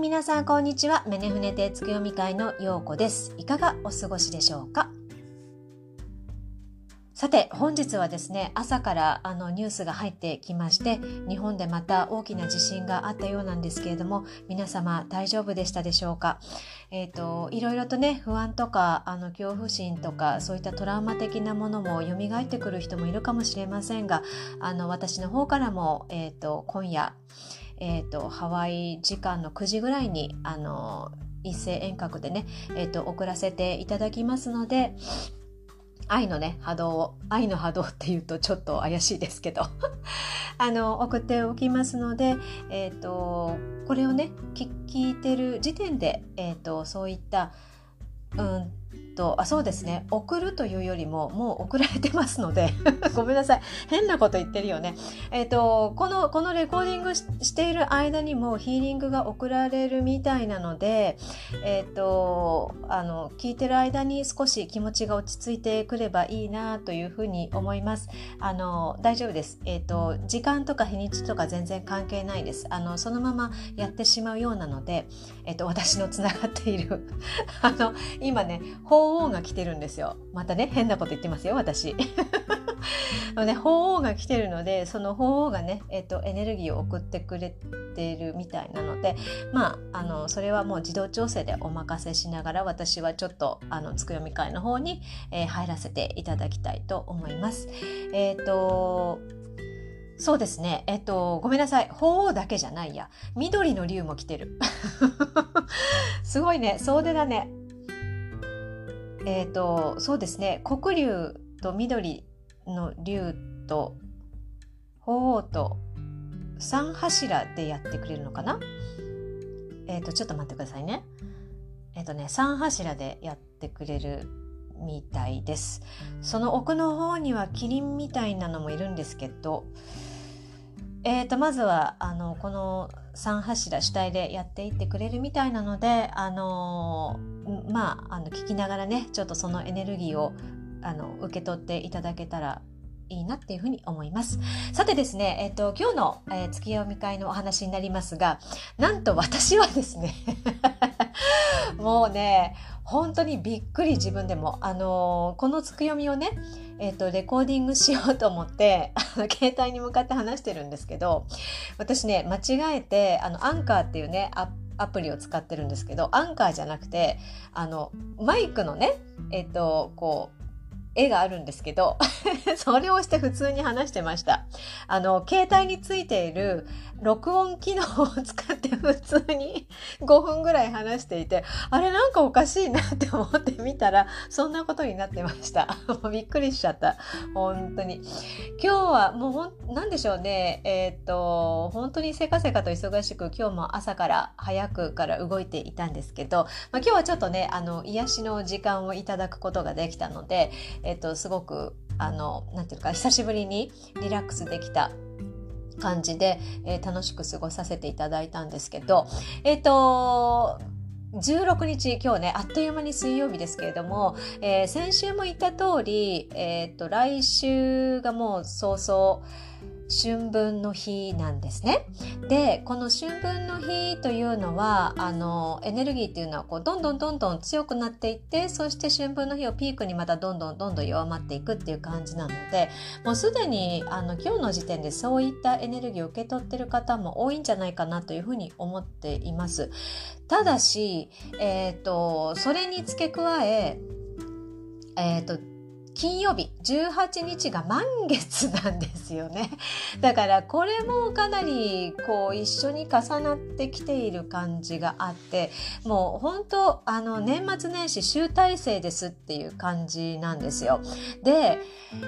皆さんこんにちは。メネフネテツ読み会のようこです。いかがお過ごしでしょうか？さて本日はですね朝からあのニュースが入ってきまして日本でまた大きな地震があったようなんですけれども皆様大丈夫でしたでしょうか、えーと、いろいろとね不安とかあの恐怖心とかそういったトラウマ的なものも蘇ってくる人もいるかもしれませんがあの私の方からも、えーと、今夜、えーとハワイ時間の9時ぐらいにあの一斉遠隔でね、えー、と送らせていただきますので愛のね波動を愛の波動っていうとちょっと怪しいですけど あの送っておきますので、えーと、これをね聞いてる時点で、えーとそういったうんとあそうですね送るというよりももう送られてますので ごめんなさい変なこと言ってるよね。えっ、ー、とこのこのレコーディングしている間にもヒーリングが送られるみたいなので、えっ、ー、とあの聞いてる間に少し気持ちが落ち着いてくればいいなというふうに思います。あの大丈夫です。えっ、ー、と時間とか日にちとか全然関係ないです。あのそのままやってしまうようなので、えっ、と私のつながっている あの今ね鳳凰が来てるんですよまたね変なこと言ってますよ私 ね、鳳凰が来てるのでその鳳凰がね、えーと、エネルギーを送ってくれてるみたいなのでまああのそれはもう自動調整でお任せしながら私はちょっとあのつくよみ会の方に、えー、入らせていただきたいと思います。えっ、ー、とそうですね。えっと、ごめんなさい。鳳凰だけじゃないや。緑の竜も来てる。すごいね。総出だね。えっ、ー、とそうですね黒竜と緑の竜と鳳凰と3柱でやってくれるのかな？えっ、ー、とちょっと待ってくださいね。えっ、ー、とね3柱でやってくれるみたいです。その奥の方にはキリンみたいなのもいるんですけどえー、とまずはあのこの3柱主体でやっていってくれるみたいなのであのまああの聞きながらねちょっとそのエネルギーをあの受け取っていただけたらいいなっていうふうに思います。さてですね、えっ、と、今日の、えー、月読み会のお話になりますが、なんと私はですね もうね、本当にびっくり自分でも、あのー、この月読みをね、え、ー、と、レコーディングしようと思って、携帯に向かって話してるんですけど、私ね、間違えて、あの、アンカーっていうね、アプリを使ってるんですけど、アンカーじゃなくて、あの、マイクのね、えっ、ー、と、こう、絵があるんですけど それをして普通に話してました。あの、携帯についている録音機能を使って普通に5分ぐらい話していて、あれなんかおかしいなって思ってみたら、そんなことになってました。もうびっくりしちゃった。本当に。今日はもうほん、なんでしょうね。えー、っと、本当にせかせかと忙しく、今日も朝から早くから動いていたんですけど、まあ、今日はちょっとね、あの、癒しの時間をいただくことができたので、えっと、すごく、あの、なんていうか、久しぶりにリラックスできた感じで、えー、楽しく過ごさせていただいたんですけど、えっ、と、16日今日ねあっという間に水曜日ですけれども、えー、先週も言った通り、えーと来週がもう早々春分の日なんですね。でこの春分の日というのはあのエネルギーっていうのはこうどんどんどんどん強くなっていってそして春分の日をピークにまたどんどんどんどん弱まっていくっていう感じなのでもうすでにあの今日の時点でそういったエネルギーを受け取ってる方も多いんじゃないかなというふうに思っています。ただし、えーと、それに付け加ええーと金曜日18日が満月なんですよね。だからこれもかなりこう一緒に重なってきている感じがあってもう本当あの年末年始集大成ですっていう感じなんですよ。で、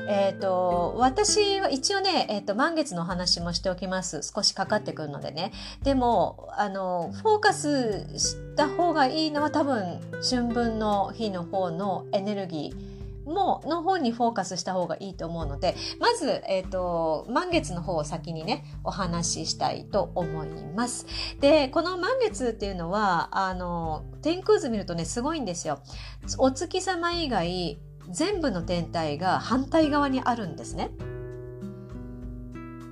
えっ、ー、と私は一応ね、えーと、満月の話もしておきます少しかかってくるのでね。でもあのフォーカスした方がいいのは多分春分の日の方のエネルギーもの方にフォーカスした方がいいと思うのでまず、えーと、満月の方を先にねお話ししたいと思います。でこの満月っていうのはあの天空図見るとねすごいんですよ。お月様以外全部の天体が反対側にあるんですね。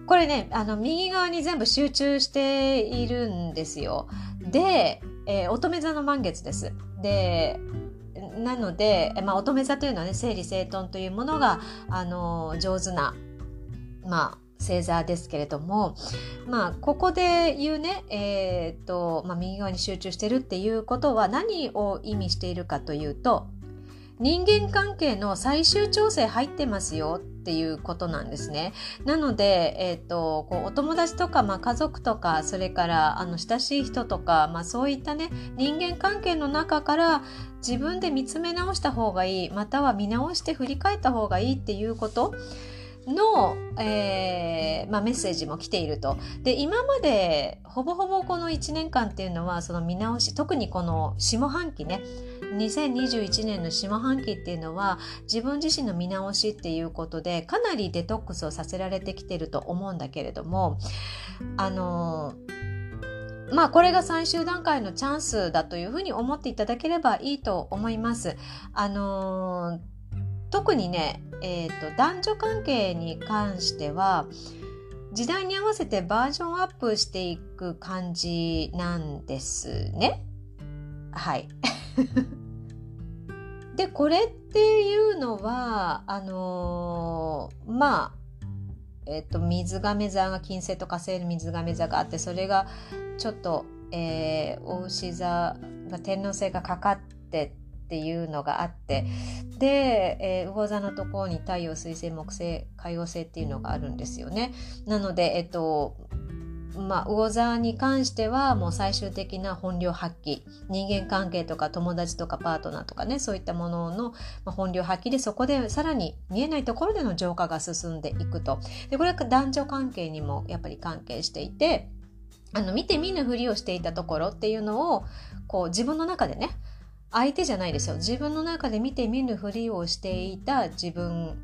これねあの右側に全部集中しているんですよ。で、えー、乙女座の満月です。でなので、まあ、乙女座というのはね整理整頓というものがあの上手なまあ星座ですけれども、まあ、ここで言うね、えー、っと、まあ、右側に集中してるっていうことは何を意味しているかというと、人間関係の最終調整入ってますよっていうことなんですね。なので、えっ、と、こうお友達とか、まあ、家族とか、それからあの親しい人とか、まあ、そういったね、人間関係の中から自分で見つめ直した方がいい、または見直して振り返った方がいいっていうこと。の、えーまあ、メッセージも来ていると。で今までほぼほぼこの1年間っていうのはその見直し特にこの下半期ね2021年の下半期っていうのは自分自身の見直しっていうことでかなりデトックスをさせられてきてると思うんだけれどもあのまあこれが最終段階のチャンスだというふうに思っていただければいいと思います。あの特にね、えーと、男女関係に関しては時代に合わせてバージョンアップしていく感じなんですね。はい。でこれっていうのはあのー、まあえ、ー、と水亀座が金星と火星の水亀座があってそれがちょっと、えー、お牛座が天王星がかかってっていうのがあってで、えー、魚座のところに太陽水星木星海王星っていうのがあるんですよね。なのでえっとまあ、魚座に関してはもう最終的な本領発揮。人間関係とか友達とかパートナーとかねそういったものの本領発揮でそこでさらに見えないところでの浄化が進んでいくと。でこれは男女関係にもやっぱり関係していてあの見て見ぬふりをしていたところっていうのをこう自分の中でね相手じゃないですよ。自分の中で見て見ぬふりをしていた自分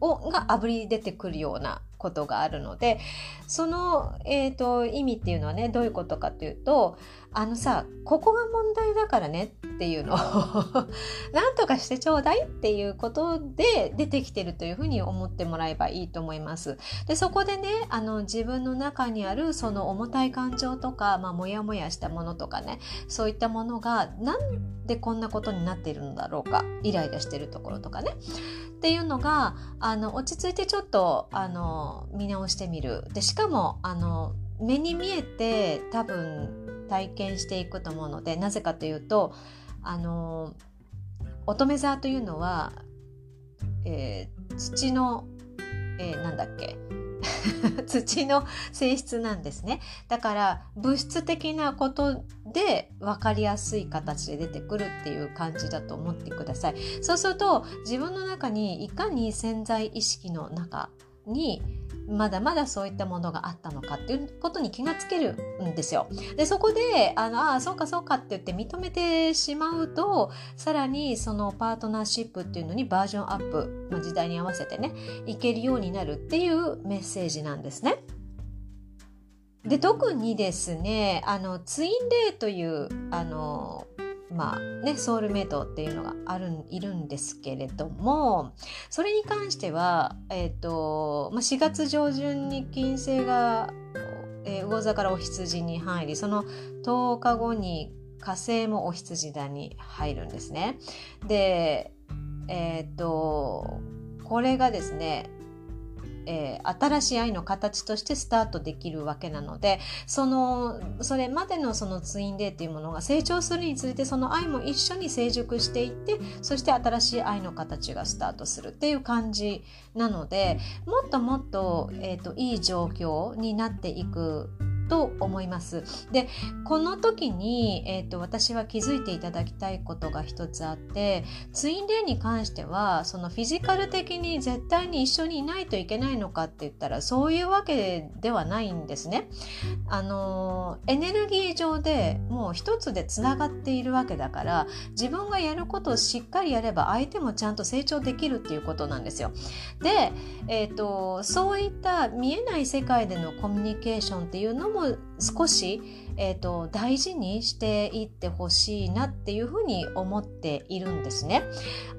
をがあぶり出てくるようなことがあるのでその、えーと、意味っていうのはねどういうことかというとあのさここが問題だからねっていうのを なんとかしてちょうだいっていうことで出てきてるというふうに思ってもらえばいいと思います。でそこでねあの自分の中にあるその重たい感情とか、まあ、モヤモヤしたものとかねそういったものがなんでこんなことになっているのだろうかイライラしてるところとかねっていうのがあの落ち着いてちょっとあの見直してみるでしかもあの目に見えて多分体験していくと思うのでなぜかというとあの乙女座というのは、えー、土の、えー、なんだっけ 土の性質なんですね。だから物質的なことで分かりやすい形で出てくるっていう感じだと思ってください。そうすると自分の中にいかに潜在意識の中にまだまだそういったものがあったのかっていうことに気がつけるんですよ。でそこであのあそうかそうかって言って認めてしまうとさらにそのパートナーシップっていうのにバージョンアップ、まあ、時代に合わせてねいけるようになるっていうメッセージなんですね。で特にですねあのツインレイというあのまあね、ソウルメイトっていうのがあるいるんですけれどもそれに関しては、えーとまあ、4月上旬に金星が、えー、魚座からお羊に入りその10日後に火星もお羊座に入るんですね。でえっ、ー、とこれがですねえー、新しい愛の形としてスタートできるわけなのでそのそれまでのそのツインデーっていうものが成長するにつれてその愛も一緒に成熟していってそして新しい愛の形がスタートするっていう感じなのでもっともっと,、えーといい状況になっていくと思います。でこの時に、えーと、私は気づいていただきたいことが一つあってツインレイに関してはそのフィジカル的に絶対に一緒にいないといけないのかって言ったらそういうわけではないんですね。あのエネルギー上でもう一つでつながっているわけだから自分がやることをしっかりやれば相手もちゃんと成長できるっていうことなんですよ。で、えーとそういった見えない世界でのコミュニケーションっていうのもも少し、えーと、大事にしていってほしいなっていうふうに思っているんですね。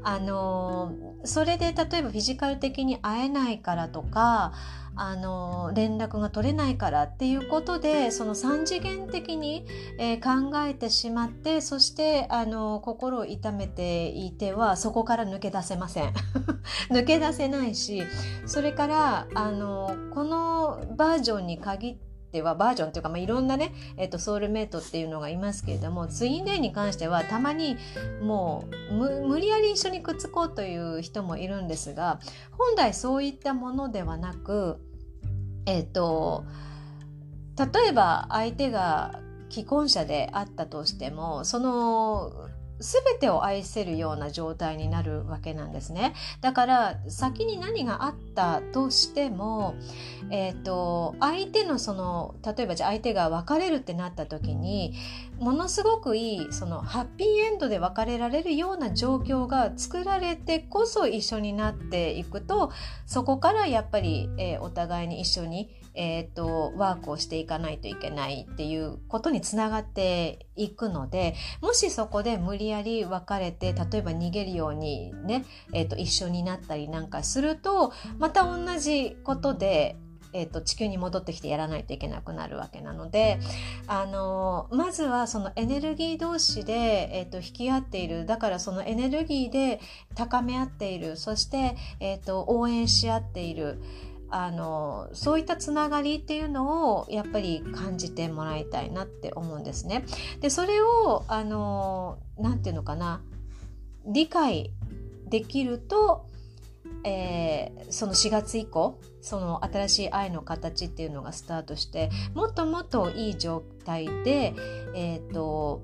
あのそれで例えばフィジカル的に会えないからとかあの連絡が取れないからっていうことでその3次元的に、えー、考えてしまってそしてあの心を痛めていてはそこから抜け出せません 抜け出せないしそれからあのこのバージョンに限ってではバージョンというか、まあ、いろんなね、えっ、と、ソウルメイトっていうのがいますけれども、ツインレイに関してはたまにもう無理やり一緒にくっつこうという人もいるんですが、本来そういったものではなく、えっ、と、例えば相手が既婚者であったとしても、その全てを愛せるような状態になるわけなんですね。だから先に何があったとしても、えーと、相手のその例えばじゃあ相手が別れるってなった時にものすごくいいそのハッピーエンドで別れられるような状況が作られてこそ一緒になっていくとそこからやっぱり、えー、お互いに一緒にえーと、ワークをしていかないといけないっていうことにつながっていくのでもしそこで無理やり別れて例えば逃げるようにね、えーと、一緒になったりなんかするとまた同じことでえーと、地球に戻ってきてやらないといけなくなるわけなので、あのまずはそのエネルギー同士で、えーと、引き合っているだからそのエネルギーで高め合っているそして、えーと応援し合っている。あのそういったつながりっていうのをやっぱり感じてもらいたいなって思うんですね。でそれをあのなていうのかな理解できると、えー、その4月以降その新しい愛の形っていうのがスタートしてもっともっといい状態でえっ、ー、と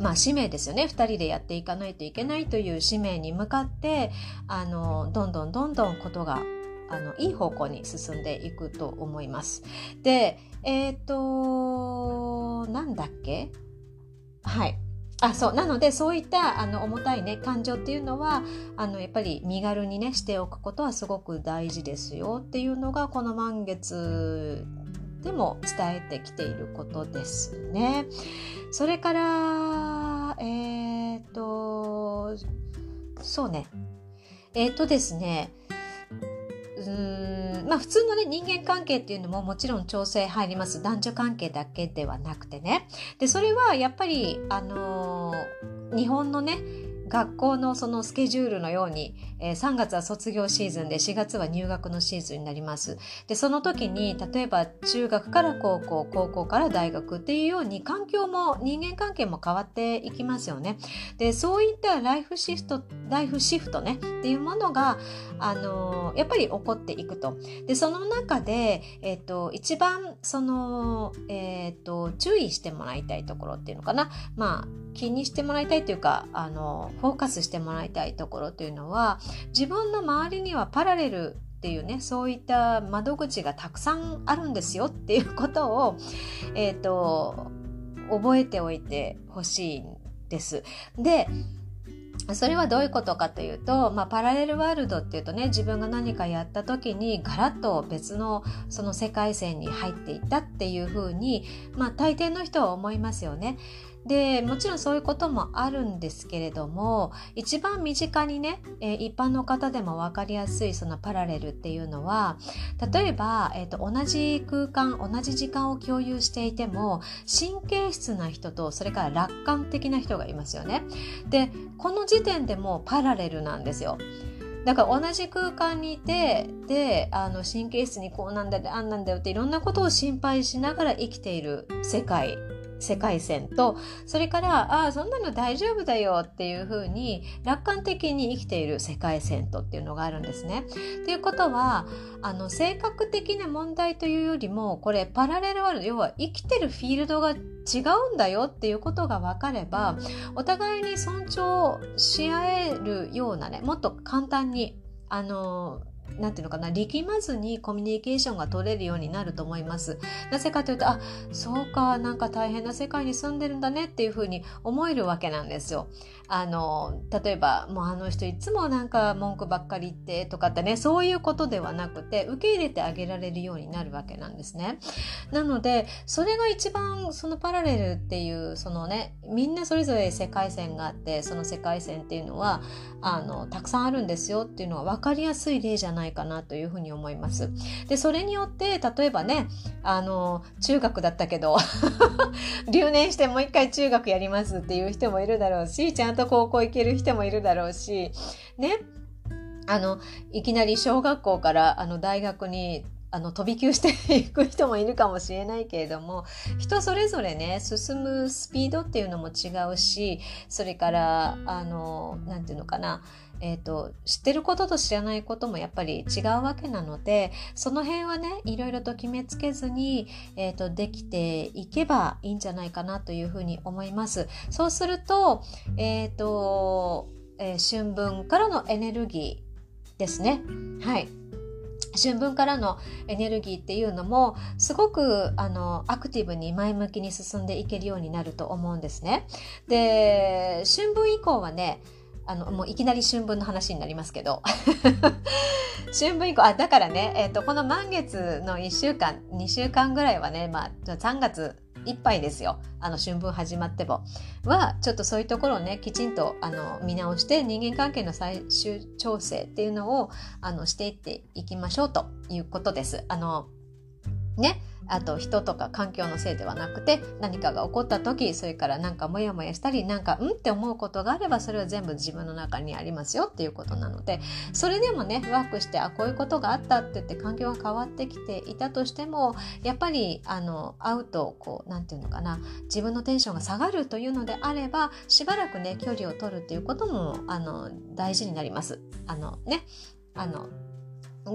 まあ、使命ですよね2人でやっていかないといけないという使命に向かってあのどんどんどんどんことがあのいい方向に進んでいくと思います。でえっ、ー、となんだっけ？はい。あそう。なのでそういったあの重たいね感情っていうのはあのやっぱり身軽にねしておくことはすごく大事ですよっていうのがこの満月でも伝えてきていることですね。それからえっ、ー、とそうね。えっ、ー、とですね。うん。まあ普通のね人間関係っていうのももちろん調整入ります。男女関係だけではなくてね。でそれはやっぱりあのー、日本のね学校のそのスケジュールのように、え、3月は卒業シーズンで4月は入学のシーズンになります。で、その時に例えば中学から高校、高校から大学っていうように環境も人間関係も変わっていきますよね。で、そういったライフシフト、ライフシフトねっていうものが、あの、やっぱり起こっていくと。で、その中で、えっ、ー、と、一番その、えっ、と、注意してもらいたいところっていうのかな。まあ、気にしてもらいたいというか、あの、フォーカスしてもらいたいところというのは自分の周りにはパラレルっていうねそういった窓口がたくさんあるんですよっていうことを、えーと、覚えておいてほしいんです。でそれはどういうことかというと、まあ、パラレルワールドっていうとね自分が何かやった時にガラッと別のその世界線に入っていったっていうふうに、まあ、大抵の人は思いますよね。でもちろんそういうこともあるんですけれども一番身近にね、え、一般の方でも分かりやすいそのパラレルっていうのは例えば、えーと、同じ空間同じ時間を共有していても神経質な人とそれから楽観的な人がいますよね。でこの時点でもパラレルなんですよ。だから同じ空間にいてであの神経質にこうなんだあんなんだよっていろんなことを心配しながら生きている世界世界線とそれからああそんなの大丈夫だよっていうふうに楽観的に生きている世界線とっていうのがあるんですね。ということはあの性格的な問題というよりもこれパラレルワールド要は生きてるフィールドが違うんだよっていうことが分かればお互いに尊重し合えるようなねもっと簡単にあのなんていうのかな力まずにコミュニケーションが取れるようになると思います。なぜかというとあそうかなんか大変な世界に住んでるんだねっていうふうに思えるわけなんですよ。あの例えばもうあの人いつもなんか文句ばっかり言ってとかってねそういうことではなくて受け入れてあげられるようになるわけなんですね。なのでそれが一番そのパラレルっていうそのねみんなそれぞれ世界線があってその世界線っていうのはあのたくさんあるんですよっていうのは分かりやすい例じゃないかなというふうに思います。でそれによって例えばねあの中学だったけど 留年してもう一回中学やりますっていう人もいるだろうしちゃんと高校行ける人もいるだろうしね。あのいきなり小学校からあの大学にあの飛び級していく人もいるかもしれないけれども人それぞれね進むスピードっていうのも違うしそれからあの何て言うのかな。えーと、知ってることと知らないこともやっぱり違うわけなのでその辺はねいろいろと決めつけずに、えーと、できていけばいいんじゃないかなというふうに思います。そうすると,、えーとえー、春分からのエネルギーですね。はい春分からのエネルギーっていうのもすごくあのアクティブに前向きに進んでいけるようになると思うんですね。で春分以降はねあのもういきなり春分の話になりますけど。春分以降あだからね、えーと、この満月の1週間2週間ぐらいはね、まあ、3月いっぱいですよ。あの春分始まっても。はちょっとそういうところをねきちんとあの見直して人間関係の最終調整っていうのをあのしていっていきましょうということです。あのねあと人とか環境のせいではなくて何かが起こった時それからなんかモヤモヤしたりなんかうんって思うことがあればそれは全部自分の中にありますよっていうことなのでそれでもねワークしてあこういうことがあったって言って環境が変わってきていたとしてもやっぱりあの会うとこう何て言うのかな自分のテンションが下がるというのであればしばらくね距離を取るっていうこともあの大事になります。あのねあの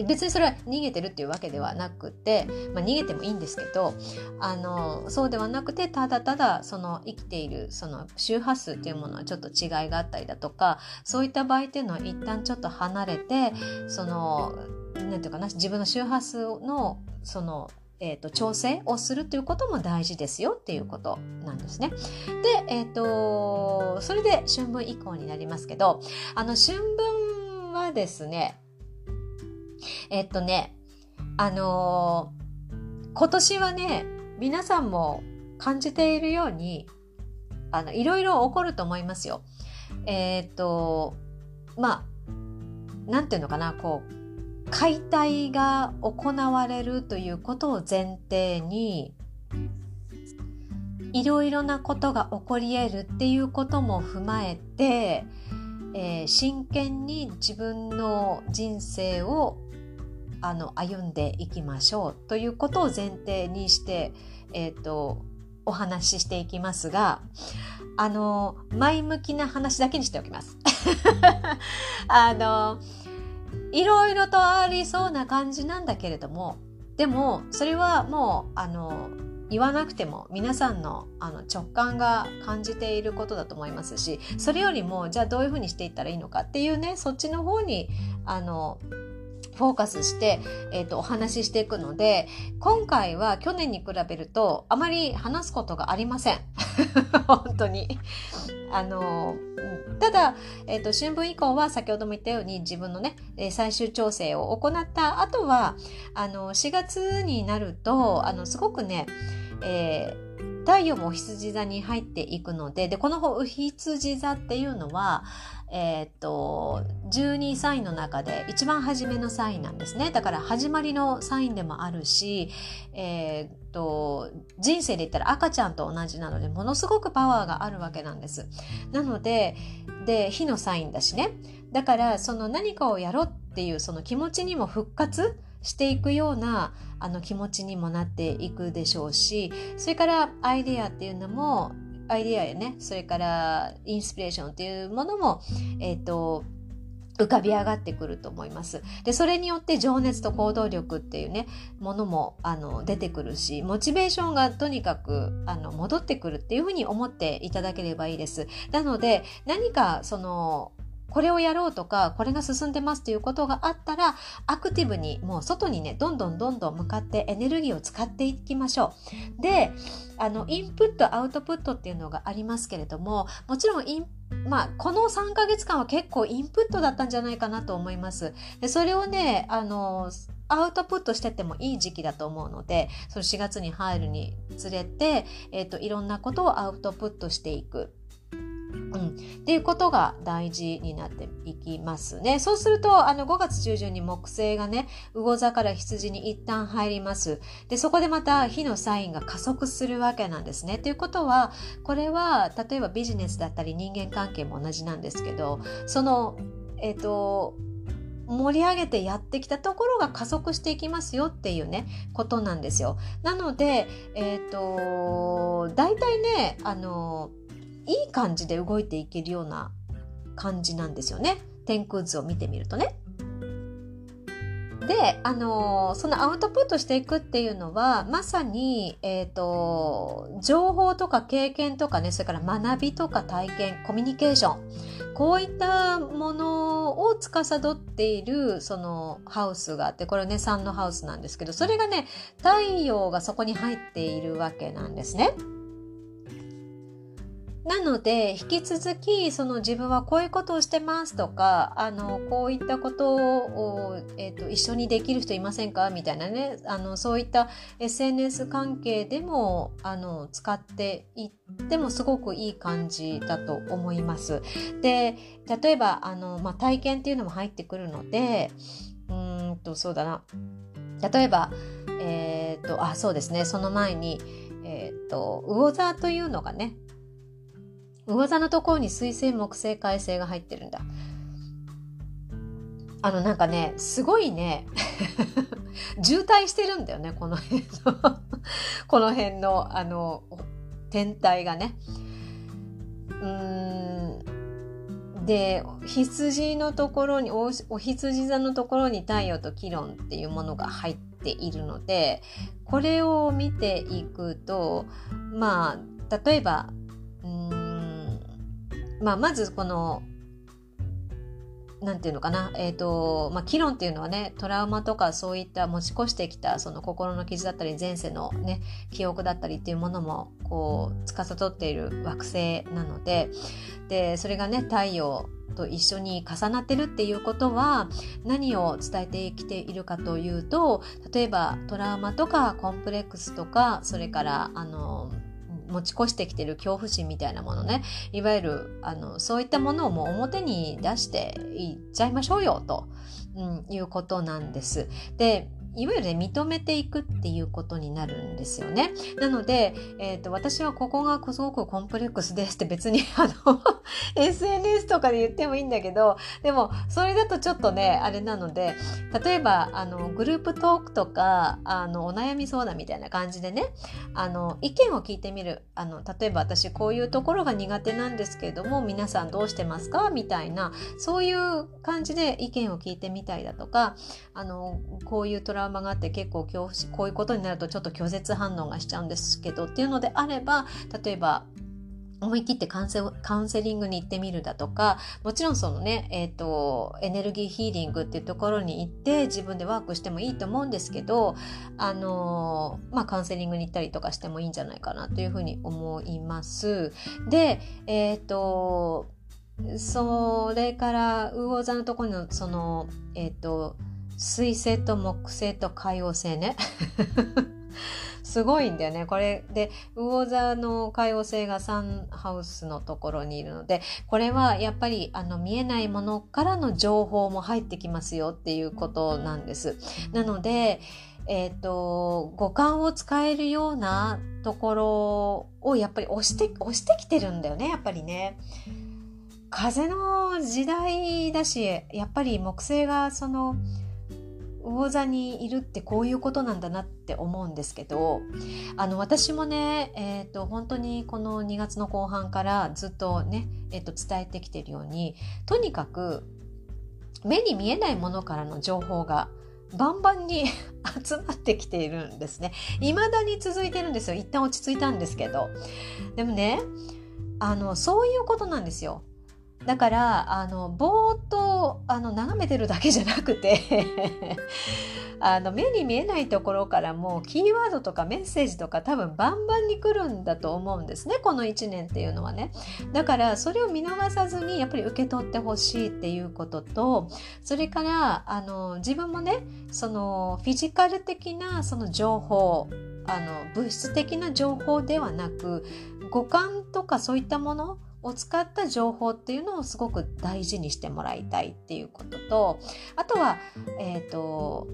別にそれは逃げてるっていうわけではなくて、まあ、逃げてもいいんですけどあのそうではなくてただただその生きているその周波数っていうものはちょっと違いがあったりだとかそういった場合っていうのは一旦ちょっと離れてその何て言うかな自分の周波数のそのえーと、調整をするということも大事ですよっていうことなんですね。で、えー、とそれで春分以降になりますけどあの春分はですねえっとね、あのー、今年はね、皆さんも感じているように、あの、いろいろ起こると思いますよ。えー、っと、まあ、なんていうのかな、こう、解体が行われるということを前提に、いろいろなことが起こり得るっていうことも踏まえて、えー、真剣に自分の人生をあの歩んでいきましょうということを前提にして、えーと、お話ししていきますがあの前向きな話だけにしておきます。あのいろいろとありそうな感じなんだけれどもでもそれはもうあの言わなくても皆さんのあの直感が感じていることだと思いますしそれよりもじゃあどういうふうにしていったらいいのかっていうねそっちの方にあのフォーカスして、えーと、お話ししていくので今回は去年に比べるとあまり話すことがありません。本当に。あのただ、えーと、春分以降は先ほども言ったように自分のね最終調整を行った後はあの4月になるとあのすごくね、えー、太陽もお羊座に入っていくのででこの羊座っていうのはえー、っと12サインの中で一番初めのサインなんですね。だから始まりのサインでもあるし、えー、っと人生で言ったら赤ちゃんと同じなのでものすごくパワーがあるわけなんです。なのでで火のサインだしね。だからその何かをやろうっていうその気持ちにも復活していくようなあの気持ちにもなっていくでしょうしそれからアイデアっていうのもアイデアやねそれからインスピレーションっていうものも、えっ、ー、と浮かび上がってくると思います。で、それによって情熱と行動力っていうね、ものもあの出てくるし、モチベーションがとにかくあの戻ってくるっていうふうに思っていただければいいです。なので、何かそのこれをやろうとか、これが進んでますということがあったら、アクティブにもう外にね、どんどんどんどん向かってエネルギーを使っていきましょう。で、あの、インプット、アウトプットっていうのがありますけれども、もちろんインまあ、この3ヶ月間は結構インプットだったんじゃないかなと思います。でそれをねあのアウトプットしててもいい時期だと思うのでその4月に入るにつれて、えーと、いろんなことをアウトプットしていく。うん、っていうことが大事になっていきますね。そうすると、あの、5月中旬に木星がね、魚座から羊に一旦入ります。で、そこでまた火のサインが加速するわけなんですね。ということは、これは、例えばビジネスだったり人間関係も同じなんですけど、その、えっ、ー、と、盛り上げてやってきたところが加速していきますよっていうねことなんですよ。なのでえっ、ー、と大体ねあのいい感じで動いていけるような感じなんですよね天空図を見てみるとね。で、あのそのアウトプットしていくっていうのはまさに、えーと、情報とか経験とかねそれから学びとか体験コミュニケーションこういったものを司っているそのハウスがあってこれね3のハウスなんですけどそれがね太陽がそこに入っているわけなんですね。なので引き続きその自分はこういうことをしてますとかあのこういったことを、えーと、一緒にできる人いませんか？みたいなね。あのそういった SNS 関係でもあの使っていってもすごくいい感じだと思います。で例えばあの、まあ、体験っていうのも入ってくるのでうんとそうだな。例えばえっ、ー、とあそうですね。その前にえっ、ー、と魚座というのがね魚座のところに水星木星海星が入ってるんだ。あのなんかねすごいね。渋滞してるんだよねこの辺の。この辺のあの天体がね。うん。で羊のところにお羊座のところに太陽とキロンっていうものが入っているのでこれを見ていくとまあ例えばうん。まあ、まずこのなんていうのかな、えっ、ー、と、まあ、議論っていうのはね、トラウマとかそういった持ち越してきた、その心の傷だったり、前世のね、記憶だったりっていうものも、こう、司っている惑星なので、で、それがね、太陽と一緒に重なってるっていうことは、何を伝えてきているかというと、例えばトラウマとかコンプレックスとか、それから、あの、持ち越してきてる恐怖心みたいなものねいわゆるあのそういったものをもう表に出していっちゃいましょうよと、うん、いうことなんです。でいわゆるね認めていくっていうことになるんですよね。なので、えーと、私はここがすごくコンプレックスですって別にあの SNS とかで言ってもいいんだけどでもそれだとちょっとねあれなので例えばあのグループトークとかあのお悩み相談みたいな感じでねあの意見を聞いてみるあの例えば私こういうところが苦手なんですけれども皆さんどうしてますか？みたいなそういう感じで意見を聞いてみたいだとかあのこういうトラウマがあって結構恐怖こういうことになるとちょっと拒絶反応がしちゃうんですけどっていうのであれば例えば思い切ってカウンセリングに行ってみるだとかもちろんそのね、えーと、エネルギーヒーリングっていうところに行って自分でワークしてもいいと思うんですけどあのまあカウンセリングに行ったりとかしてもいいんじゃないかなというふうに思います。でえ、ー、とそれから魚座のところのそのえっ、ー、と水星と木星と海王星ね すごいんだよね。これで、魚座の海王星がサンハウスのところにいるので、これはやっぱりあの見えないものからの情報も入ってきますよっていうことなんです。なので、えっ、ー、と、五感を使えるようなところをやっぱり押して、押してきてるんだよね、やっぱりね。風の時代だし、やっぱり木星がその、魚座にいるってこういうことなんだなって思うんですけどあの私もね、えーと、本当にこの2月の後半からずっとね、えーと、伝えてきてるようにとにかく目に見えないものからの情報がバンバンに 集まってきているんですね。未だに続いてるんですよ。一旦落ち着いたんですけど。でもね、あの、そういうことなんですよ。だからあのぼーっとあの眺めてるだけじゃなくて あの目に見えないところからもキーワードとかメッセージとか多分バンバンに来るんだと思うんですねこの1年っていうのはね。だからそれを見逃さずにやっぱり受け取ってほしいっていうこととそれからあの自分もねそのフィジカル的なその情報あの物質的な情報ではなく五感とかそういったものを使った情報っていうのをすごく大事にしてもらいたいっていうこととあとは、えーと、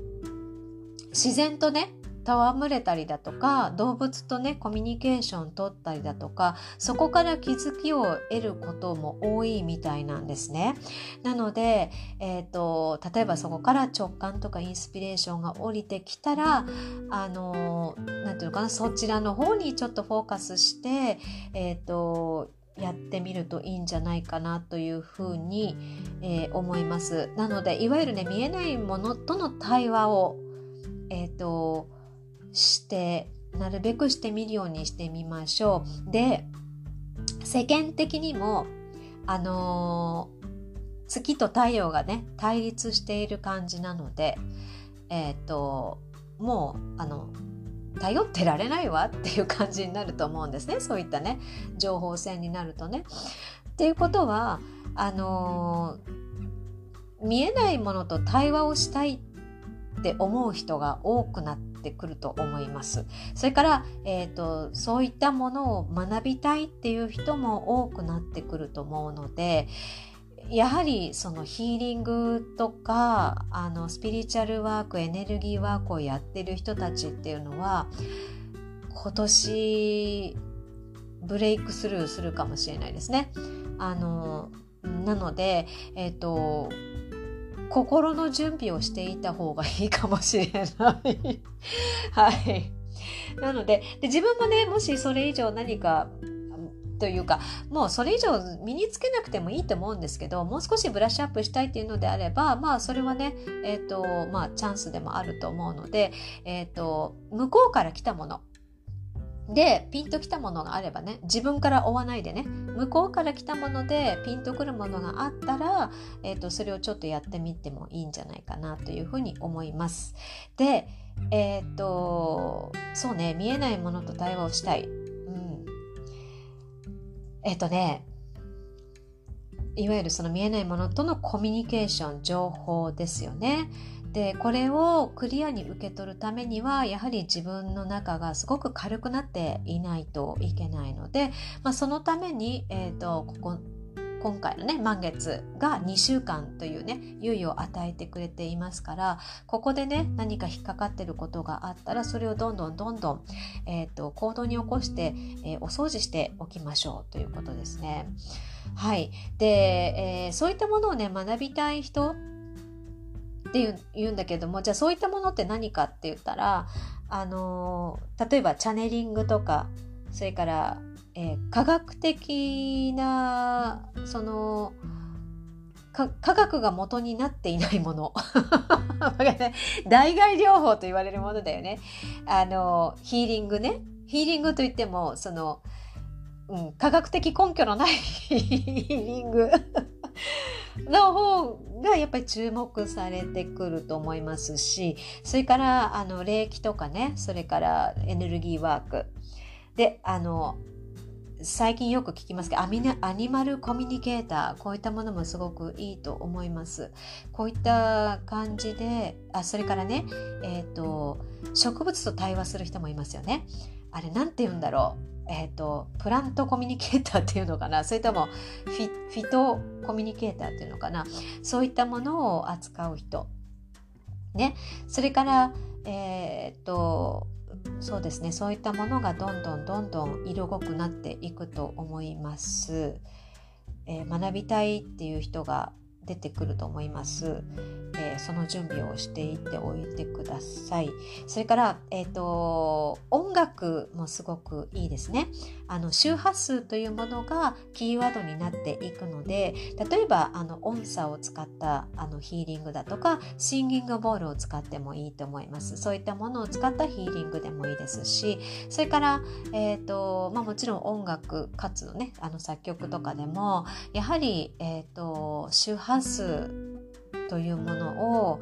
自然とね戯れたりだとか動物とねコミュニケーション取ったりだとかそこから気づきを得ることも多いみたいなんですね。なので、えーと、例えばそこから直感とかインスピレーションが降りてきたらあの何て言うのかなそちらの方にちょっとフォーカスして、えーとやってみるといいんじゃないかなというふうに、えー、思います。なのでいわゆるね見えないものとの対話を、えーと、してなるべくしてみるようにしてみましょう。で世間的にもあのー、月と太陽がね対立している感じなのでえっ、ー、ともうあの頼ってられないわっていう感じになると思うんですねそういったね情報戦になるとね。っていうことはあのー、見えないものと対話をしたいって思う人が多くなってくると思います。それから、えーと、とそういったものを学びたいっていう人も多くなってくると思うので、やはりそのヒーリングとかあのスピリチュアルワークエネルギーワークをやってる人たちっていうのは今年ブレイクスルーするかもしれないですね。あのなので、えっ、ー、と心の準備をしていた方がいいかもしれない。はい。なのでで自分もねもしそれ以上何かというかもうそれ以上身につけなくてもいいと思うんですけどもう少しブラッシュアップしたいっていうのであればまあそれはねえっ、ー、とまあチャンスでもあると思うのでえっ、ー、と向こうから来たものでピンときたものがあればね自分から追わないでね向こうから来たものでピンとくるものがあったら、えーと、それをちょっとやってみてもいいんじゃないかなというふうに思います。でえっ、ー、とそうね見えないものと対話をしたいえっとねいわゆるその見えないものとのコミュニケーション情報ですよね。でこれをクリアに受け取るためにはやはり自分の中がすごく軽くなっていないといけないので、まあ、そのために、えーと、ここ今回のね満月が2週間というね猶予を与えてくれていますからここでね何か引っかかってることがあったらそれをどんどんどんどん、えーと、行動に起こして、えー、お掃除しておきましょうということですね。はい、で、えー、そういったものをね学びたい人って言うんだけどもじゃあそういったものって何かって言ったらあの例えばチャネリングとかそれからえー、科学的なその科学が元になっていないもの。代替療法と言われるものだよね。あのヒーリングね。ヒーリングといってもその、うん、科学的根拠のない ヒーリング。の方がやっぱり注目されてくると思いますしそれからあの霊気とかね。それからエネルギーワーク。であの最近よく聞きますけどアニマルコミュニケーターこういったものもすごくいいと思います。こういった感じであそれからねえっ、ー、と植物と対話する人もいますよね。あれなんて言うんだろう。えっ、ー、とプラントコミュニケーターっていうのかな。それともフィフィトコミュニケーターっていうのかな。そういったものを扱う人。ね。それからえっ、ー、とそうですねそういったものがどんどんどんどん色濃くなっていくと思います。えー、学びたいっていう人が出てくると思います。えー、その準備をしていっておいてください。それから、えーと、音楽もすごくいいですね。あの周波数というものがキーワードになっていくので例えばあの音差を使ったあのヒーリングだとかシンギングボールを使ってもいいと思います。そういったものを使ったヒーリングでもいいですしそれから、えーとまあ、もちろん音楽かつのねあの作曲とかでもやはり、えーと周波数というものを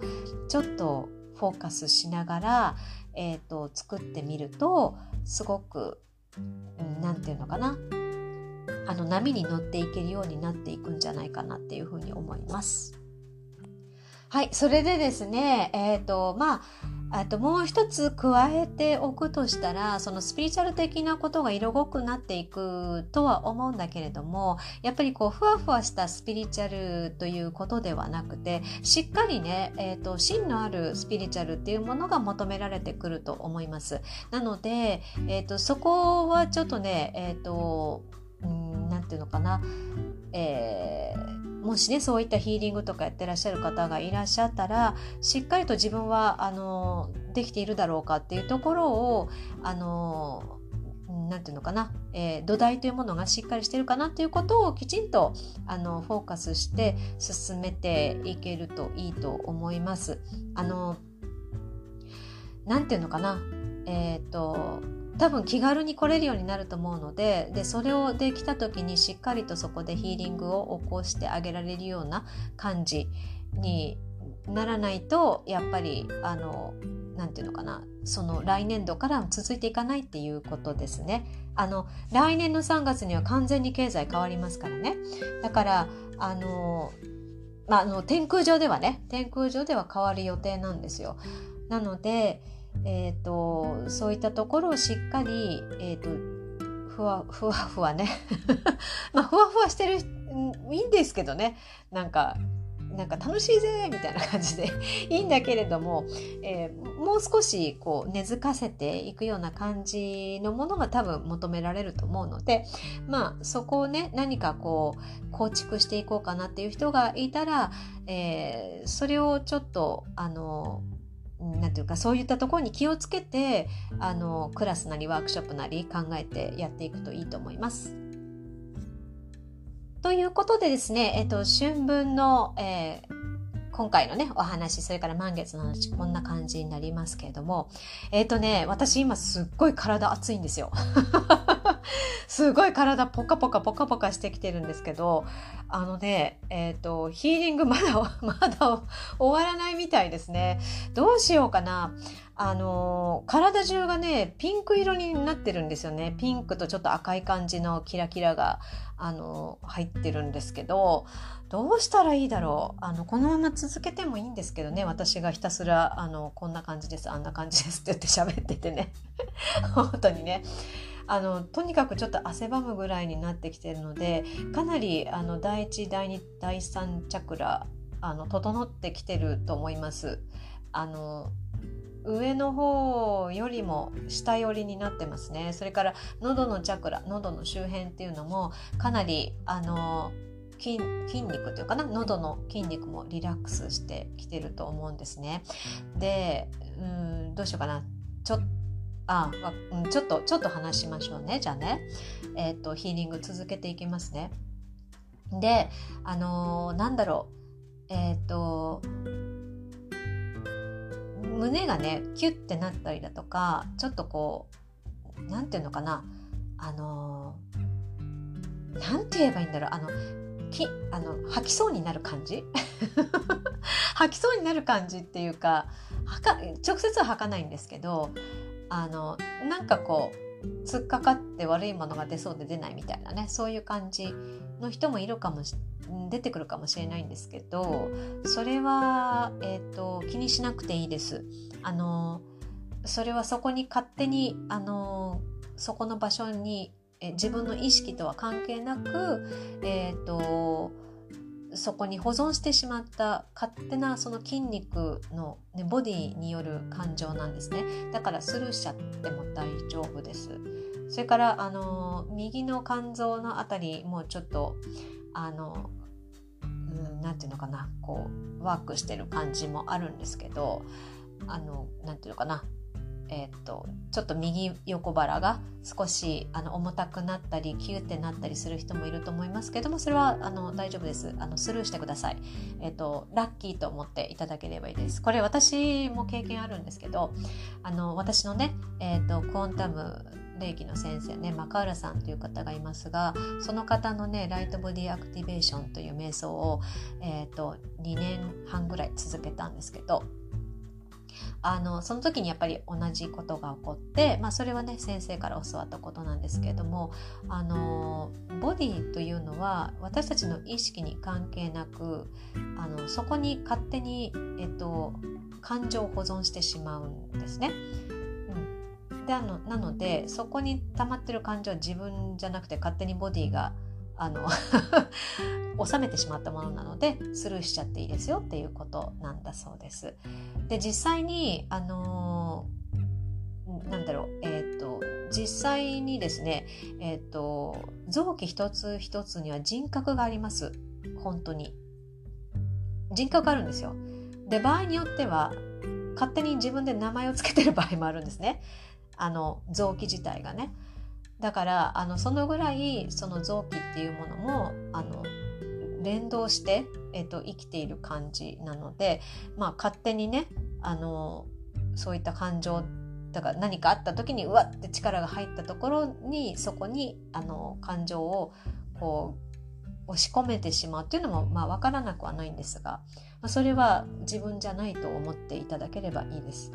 ちょっとフォーカスしながら、えーと、作ってみるとすごく何て言うのかなあの波に乗っていけるようになっていくんじゃないかなっていうふうに思います。はい、それでですね、えっ、ー、と、まあ、あともう一つ加えておくとしたらそのスピリチュアル的なことが色濃くなっていくとは思うんだけれどもやっぱりこうふわふわしたスピリチュアルということではなくてしっかりね、えーと、芯のあるスピリチュアルっていうものが求められてくると思います。なので、えーと、そこはちょっとねえっ、ー、と何て言うのかな、えーもしねそういったヒーリングとかやってらっしゃる方がいらっしゃったらしっかりと自分はあのできているだろうかっていうところをあのなんていうのかな、えー、土台というものがしっかりしてるかなっていうことをきちんとあのフォーカスして進めていけるといいと思います。あのなんていうのかなえっ、ー、と多分気軽に来れるようになると思うのででそれをできた時にしっかりとそこでヒーリングを起こしてあげられるような感じにならないとやっぱりあの何て言うのかなその来年度から続いていかないっていうことですね。あの来年の3月には完全に経済変わりますからね。だからあのまあ、あの天空上ではね天空上では変わる予定なんですよ。なのでえーと、そういったところをしっかり、えーと、ふわふわふわね。まあふわふわしてるいいんですけどね。なんかなんか楽しいぜみたいな感じで。いいんだけれども、えー、もう少しこう根付かせていくような感じのものが多分求められると思うのでまあそこをね何かこう構築していこうかなっていう人がいたら、えー、それをちょっとあのなんていうかそういったところに気をつけてあのクラスなりワークショップなり考えてやっていくといいと思います。ということでですね、えっと、春分の、えー、今回のね、お話、それから満月の話、こんな感じになりますけれども、えっ、とね、私今すっごい体熱いんですよ。すごい体ポカポカポカポカしてきてるんですけど、あのね、えっ、ー、と、ヒーリングまだ、まだ終わらないみたいですね。どうしようかな。あの体中がねピンク色になってるんですよね。ピンクとちょっと赤い感じのキラキラがあの入ってるんですけどどうしたらいいだろう。あのこのまま続けてもいいんですけどね。私がひたすらあのこんな感じですあんな感じですって言って喋っててね。本当にね。あのとにかくちょっと汗ばむぐらいになってきてるのでかなりあの第1第2第3チャクラあの整ってきてると思います。あの上の方よりも下寄りになってますね。それから喉のチャクラ喉の周辺っていうのもかなりあの筋筋肉というかな喉の筋肉もリラックスしてきてると思うんですね。でうんどうしようかな。ちょっとあ、ちょっと、ちょっと話しましょうね。じゃあね。え、ー、と、ヒーリング続けていきますね。で、あのー、なんだろう。えっ、ー、と、胸がね、キュッてなったりだとか、ちょっとこう、なんていうのかな。あのなんて言えばいいんだろう。あの、きあの吐きそうになる感じ？吐きそうになる感じっていうかか直接は吐かないんですけどあのなんかこう突っかかって悪いものが出そうで出ないみたいなねそういう感じの人もいるかもし出てくるかもしれないんですけどそれは、えーと、気にしなくていいです。あのそれはそこに勝手にあのそこの場所にえ自分の意識とは関係なく、えーとそこに保存してしまった勝手なその筋肉の、ね、ボディによる感情なんですね。だからスルーしちゃっても大丈夫です。それからあの右の肝臓のあたりもちょっとあの何て言うのかなこうワークしてる感じもあるんですけどあの何て言うのかなえーと、ちょっと右横腹が少しあの重たくなったりキューってなったりする人もいると思いますけどもそれはあの大丈夫です。あのスルーしてください、えーと、ラッキーと思っていただければいいです。これ私も経験あるんですけどあの私のね、えーと、 Quantum 霊気の先生ねマカーラさんという方がいますがその方のね Light Body Activation という瞑想を、えー、と2年半ぐらい続けたんですけどあのその時にやっぱり同じことが起こって、まあ、それはね先生から教わったことなんですけれどもあのボディというのは私たちの意識に関係なくあのそこに勝手に、えっと、感情を保存してしまうんですね。うん、であのなのでそこに溜まってる感情は自分じゃなくて勝手にボディがあの 収めてしまったものなのでスルーしちゃっていいですよっていうことなんだそうです。で実際にあのなんだろうえっ、ー、と実際にですねえっ、ー、と臓器一つ一つには人格があります本当に人格があるんですよ。で場合によっては勝手に自分で名前を付けてる場合もあるんですね。あの臓器自体がね。だからあのそのぐらいその臓器っていうものもあの連動して、えーと、生きている感じなので、まあ、勝手にねあのそういった感情だから何かあった時にうわって力が入ったところにそこにあの感情をこう押し込めてしまうっていうのも、まあ、分からなくはないんですが、まあ、それは自分じゃないと思っていただければいいです。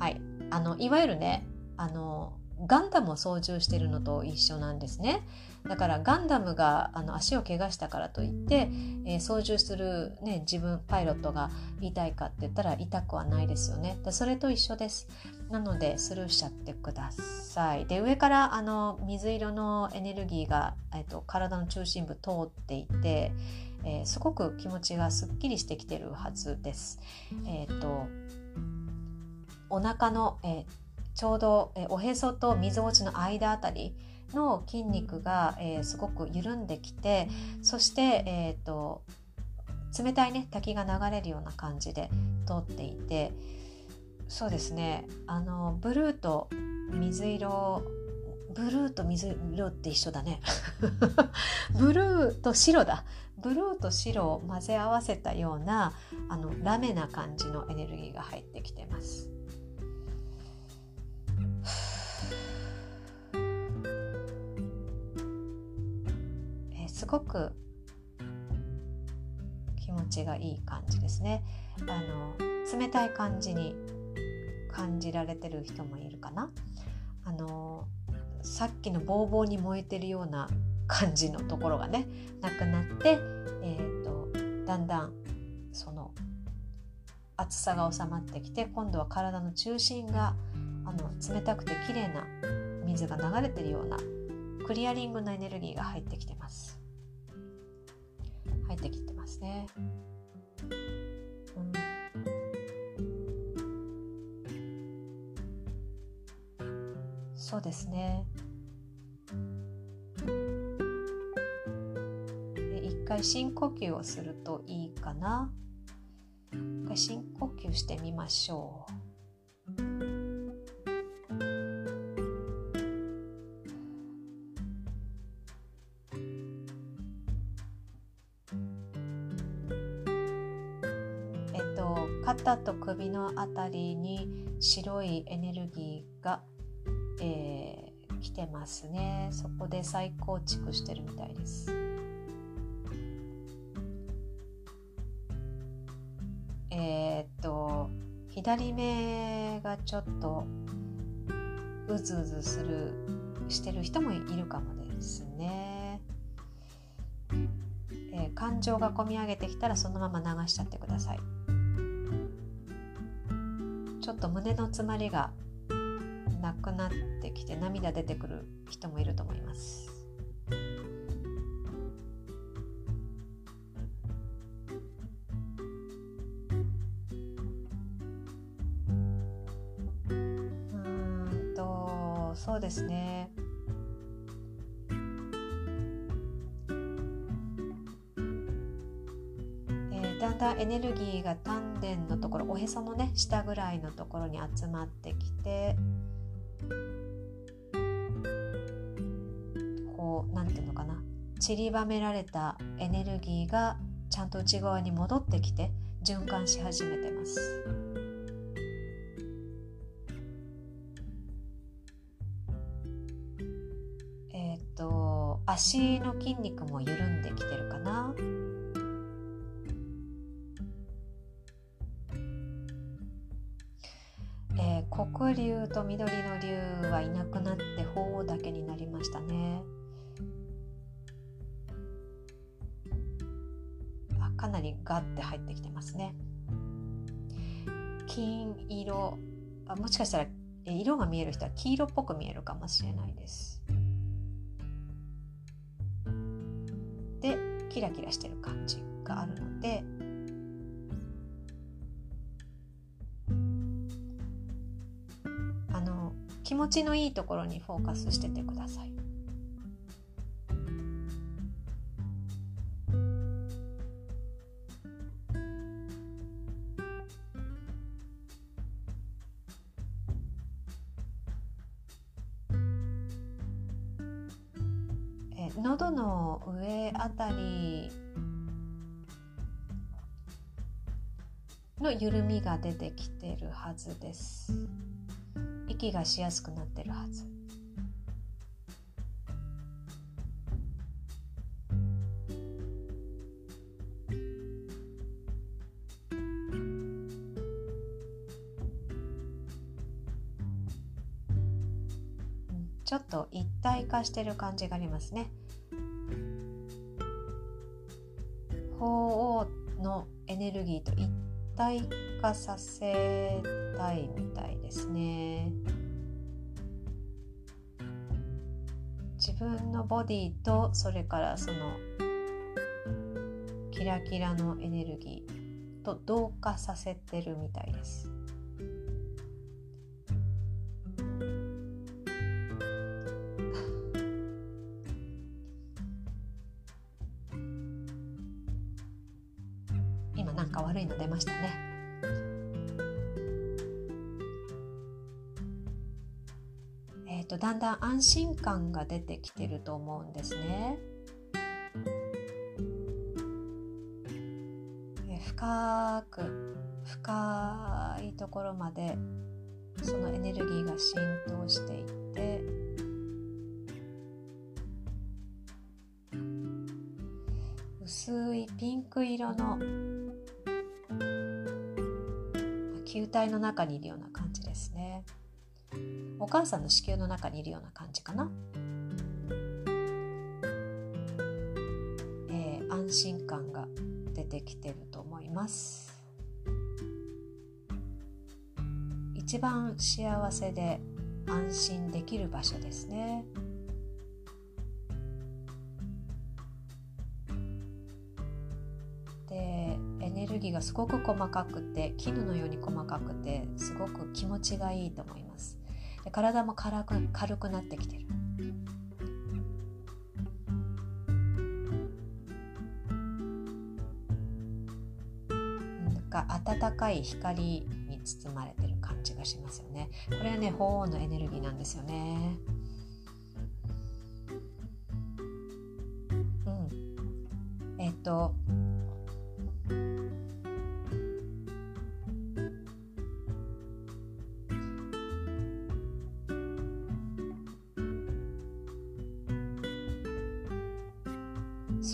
はい、あのいわゆるねあのガンダムを操縦してるのと一緒なんですね。だからガンダムがあの足を怪我したからといって、えー、操縦する、ね、自分パイロットが痛いかって言ったら痛くはないですよね。それと一緒です。なのでスルーしちゃってください。で上からあの水色のエネルギーが、えーと、体の中心部通っていて、えー、すごく気持ちがすっきりしてきてるはずです。えっ、ー、とお腹の、えーちょうど、えおへそとみぞおちの間あたりの筋肉が、えー、すごく緩んできてそして、えーと、冷たいね滝が流れるような感じで通っていてそうですね。あのブルーと水色ブルーと水色って一緒だね。ブルーと白だ。ブルーと白を混ぜ合わせたようなあのラメな感じのエネルギーが入ってきてます。えすごく気持ちがいい感じですね。あの冷たい感じに感じられてる人もいるかな。あのさっきのボーボーに燃えてるような感じのところがねなくなって、えーと、だんだんその暑さが収まってきて今度は体の中心があの冷たくて綺麗な水が流れてるようなクリアリングのエネルギーが入ってきてます。入ってきてますね。うん、そうですね。一回深呼吸をするといいかな。一回深呼吸してみましょう。首の辺りに白いエネルギーが、えー、来てますね。そこで再構築してるみたいです。えー、っと左目がちょっとうずうずするしてる人もいるかもですね、えー、感情がこみ上げてきたらそのまま流しちゃってください。っと胸の詰まりがなくなってきて涙出てくる人もいると思います。うんとそうですね。だんだんエネルギーが丹田のところおへそのね下ぐらいのところに集まってきてこう何て言うのかな散りばめられたエネルギーがちゃんと内側に戻ってきて循環し始めてます。えっ、と足の筋肉も緩んできてるかな。竜と緑の竜はいなくなって鳳凰だけになりましたね。かなりガッて入ってきてますね。金色。あもしかしたら色が見える人は黄色っぽく見えるかもしれないです。でキラキラしてる感じがあるので気持ちのいいところにフォーカスしててください。喉の上あたりの緩みが出てきてるはずです。息がしやすくなってるはずちょっと一体化してる感じがありますね。鳳凰のエネルギーと一体化させたいみたいですね。ボディとそれからそのキラキラのエネルギーと同化させてるみたいです。とだんだん安心感が出てきてると思うんですね。深く深いところまでそのエネルギーが浸透していって薄いピンク色の球体の中にいるような感じですねお母さんの子宮の中にいるような感じかな、えー、安心感が出てきてると思います。一番幸せで安心できる場所ですね。でエネルギーがすごく細かくて絹のように細かくてすごく気持ちがいいと思います。で体も軽く軽くなってきてる。なんか暖かい光に包まれてる感じがしますよね。これはね鳳凰のエネルギーなんですよね。うん。えっと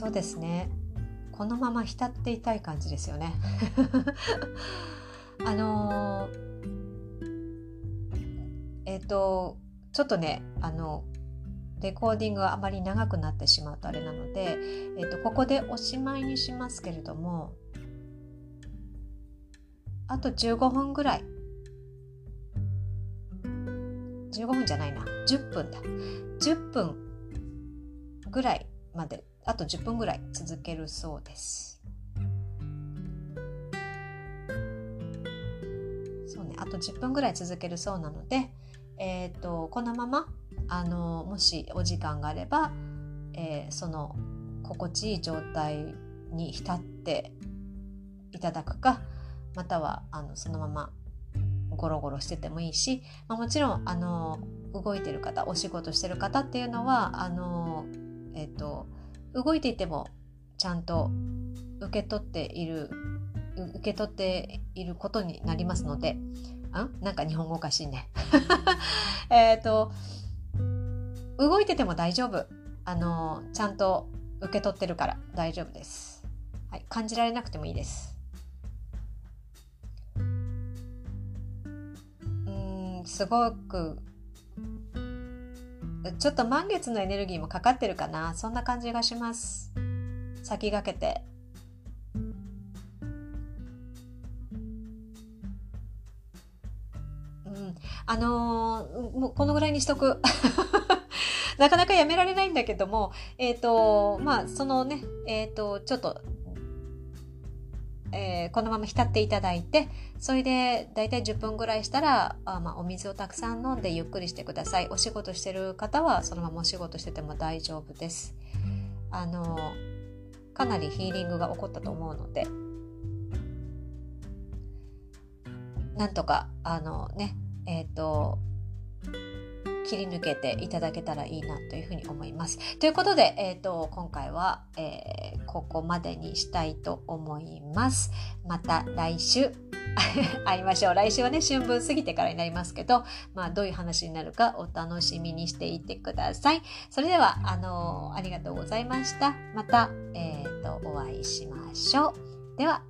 そうですね。このまま浸っていたい感じですよね。あのえっ、ー、とちょっとねあのレコーディングがあまり長くなってしまうとあれなので、えーと、ここでおしまいにしますけれどもあと15分ぐらい。15分じゃないな。10分だ。10分ぐらいまであと10分ぐらい続けるそうです。そうね、あと10分ぐらい続けるそうなので、えーと、このままあのもしお時間があれば、えー、その心地いい状態に浸っていただくかまたはあのそのままゴロゴロしててもいいし、まあ、もちろんあの動いてる方お仕事してる方っていうのはあの、えっと、動いていてもちゃんと受け取っている受け取っていることになりますのでんなんか日本語おかしいね。えっと動いてても大丈夫。あのちゃんと受け取ってるから大丈夫です、はい、感じられなくてもいいです。うんすごくちょっと満月のエネルギーもかかってるかな。そんな感じがします。先駆けて。うん。あのー、もうこのぐらいにしとく。なかなかやめられないんだけども、えっ、ー、と、まあ、そのね、えっ、ー、と、ちょっと、えー、このまま浸っていただいて、それで大体10分ぐらいしたら、あまあ、お水をたくさん飲んでゆっくりしてください。お仕事してる方はそのままお仕事してても大丈夫です。あの、かなりヒーリングが起こったと思うので、なんとか、あのね、えっ、ー、と、切り抜けていただけたらいいなというふうに思います。ということで、えーと、今回は、えー、ここまでにしたいと思います。また来週 会いましょう。来週はね、春分過ぎてからになりますけど、まあ、どういう話になるかお楽しみにしていてください。それでは、あのー、ありがとうございました。また、え、ー、と、お会いしましょう。では、